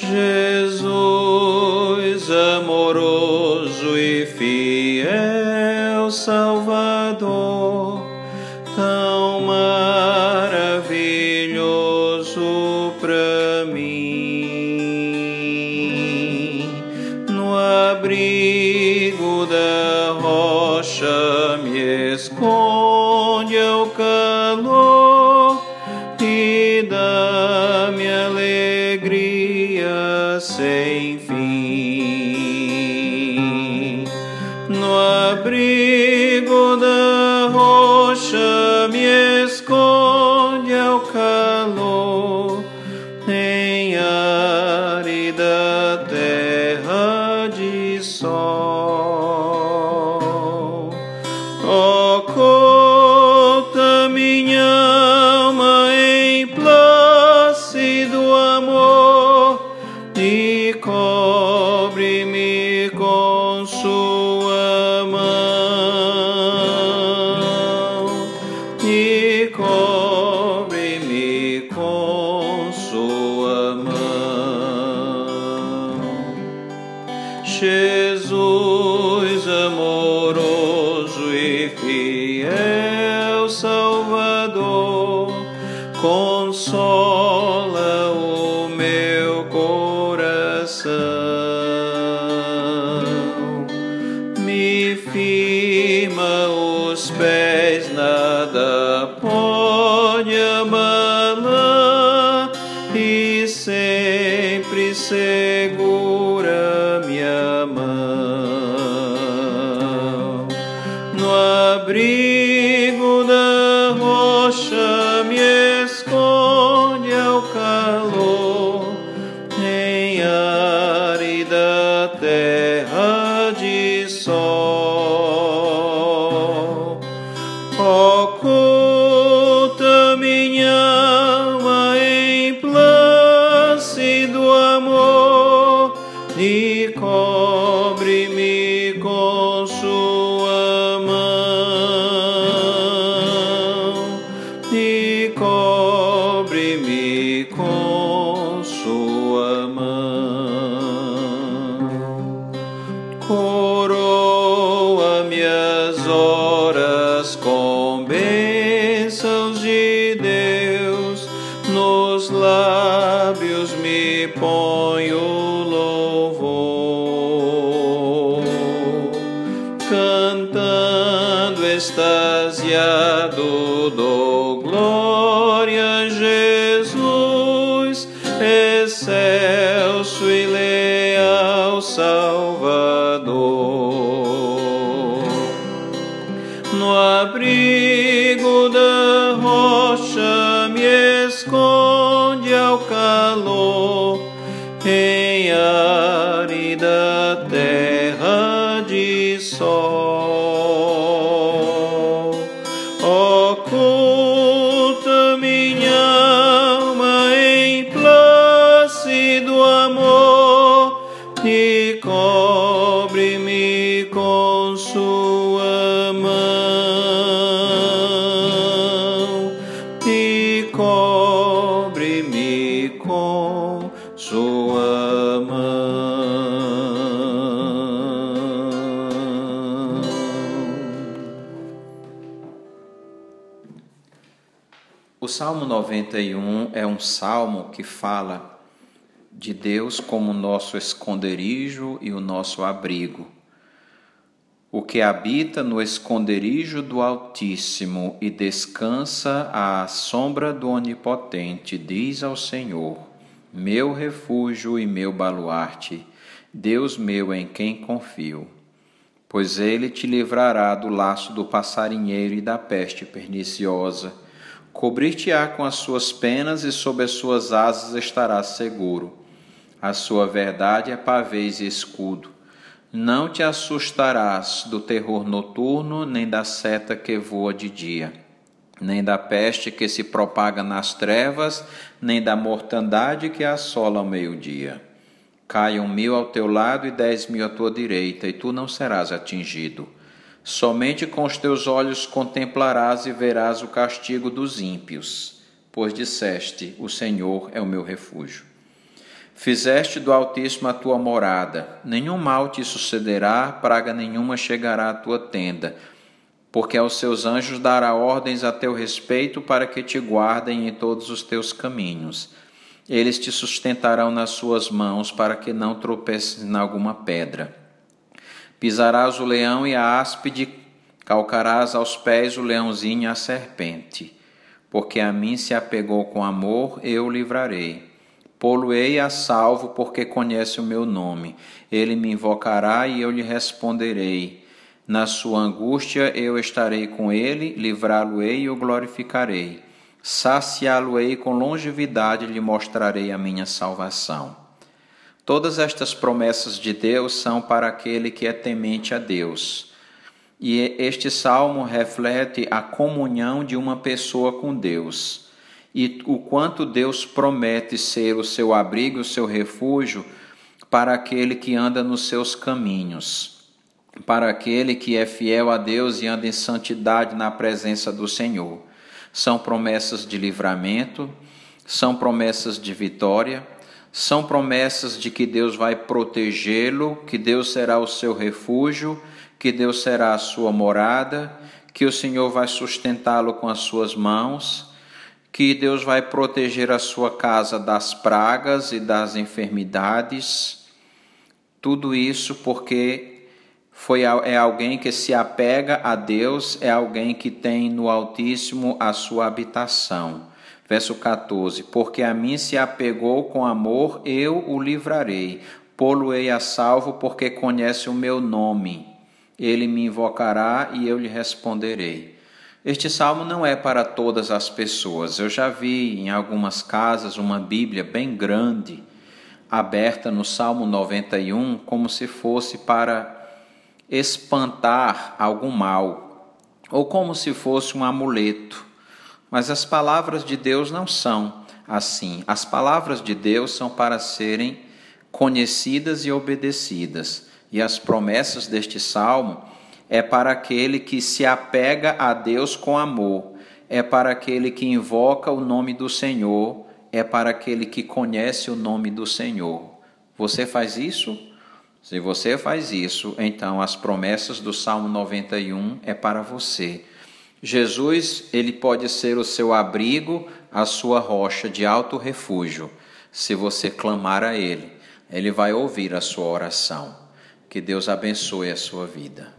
Jesus amoroso e fiel Salvador, para mim, no abrigo da rocha me esconde ao calor e dá-me alegria sem fim. Mão. Jesus amoroso e fiel Salvador, consola o meu sempre e cobre-me com sua mão. E cobre-me com sua mão. Coroa minhas horas com bênçãos de Deus, nos lábios me põe excelso e leal Salvador. No abrigo da rocha me esconde ao calor em árida e cobre-me com sua mão e cobre-me com sua mão. O Salmo 91 é um salmo que fala de Deus como nosso esconderijo e o nosso abrigo. O que habita no esconderijo do Altíssimo e descansa à sombra do Onipotente, diz ao Senhor: Meu refúgio e meu baluarte, Deus meu em quem confio. Pois ele te livrará do laço do passarinheiro e da peste perniciosa. Cobrir-te-á com as suas penas e sob as suas asas estarás seguro. A sua verdade é pavês e escudo. Não te assustarás do terror noturno, nem da seta que voa de dia, nem da peste que se propaga nas trevas, nem da mortandade que assola ao meio-dia. Caiam mil ao teu lado e dez mil à tua direita, e tu não serás atingido. Somente com os teus olhos contemplarás e verás o castigo dos ímpios, pois disseste: O Senhor é o meu refúgio. Fizeste do Altíssimo a tua morada, nenhum mal te sucederá, praga nenhuma chegará à tua tenda porque aos seus anjos dará ordens a teu respeito para que te guardem em todos os teus caminhos. Eles te sustentarão nas suas mãos para que não tropeces em alguma pedra. Pisarás o leão e a áspide, calcarás aos pés o leãozinho e a serpente. Porque a mim se apegou com amor, eu o livrarei. Poluei a salvo, porque conhece o meu nome. Ele me invocará e eu lhe responderei. Na sua angústia eu estarei com ele, livrá-lo-ei e o glorificarei. Saciá-lo-ei com longevidade e lhe mostrarei a minha salvação. Todas estas promessas de Deus são para aquele que é temente a Deus. E este salmo reflete a comunhão de uma pessoa com Deus e o quanto Deus promete ser o seu abrigo, o seu refúgio para aquele que anda nos seus caminhos para aquele que é fiel a Deus e anda em santidade na presença do Senhor. São promessas de livramento, são promessas de vitória, são promessas de que Deus vai protegê-lo, que Deus será o seu refúgio, que Deus será a sua morada, que o Senhor vai sustentá-lo com as suas mãos, que Deus vai proteger a sua casa das pragas e das enfermidades. Tudo isso porque foi, é alguém que se apega a Deus, é alguém que tem no Altíssimo a sua habitação. Verso 14: Porque a mim se apegou com amor, eu o livrarei. Pô-lo-ei a salvo, porque conhece o meu nome. Ele me invocará e eu lhe responderei. Este salmo não é para todas as pessoas. Eu já vi em algumas casas uma Bíblia bem grande, aberta no Salmo 91, como se fosse para espantar algum mal, ou como se fosse um amuleto. Mas as palavras de Deus não são assim. As palavras de Deus são para serem conhecidas e obedecidas. E as promessas deste salmo é para aquele que se apega a Deus com amor, é para aquele que invoca o nome do Senhor, é para aquele que conhece o nome do Senhor. Você faz isso? Se você faz isso, então as promessas do Salmo 91 é para você. Jesus, ele pode ser o seu abrigo, a sua rocha de alto refúgio. Se você clamar a ele, ele vai ouvir a sua oração. Que Deus abençoe a sua vida.